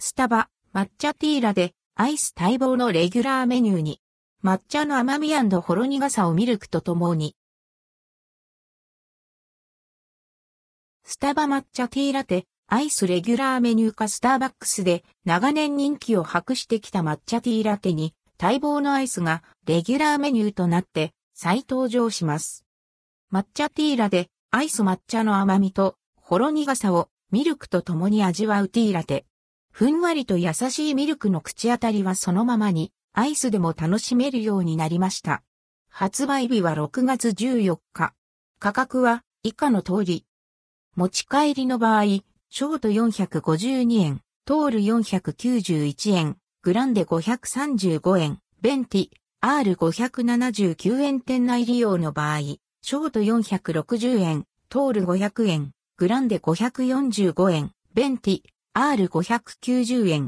スタバ、抹茶ティーラで、アイス待望のレギュラーメニューに、抹茶の甘みほろ苦さをミルクとともに。スタバ抹茶ティーラテ、アイスレギュラーメニューかスターバックスで長年人気を博してきた抹茶ティーラテに待望のアイスがレギュラーメニューとなって再登場します。抹茶ティーラでアイス抹茶の甘みとほろ苦さをミルクと共に味わうティーラテ。ふんわりと優しいミルクの口当たりはそのままにアイスでも楽しめるようになりました。発売日は6月14日。価格は以下の通り。持ち帰りの場合、ショート452円、トール491円、グランデ535円、ベンティ、R579 円。店内利用の場合、ショート460円、トール500円、グランデ545円、ベンティ、R590 円、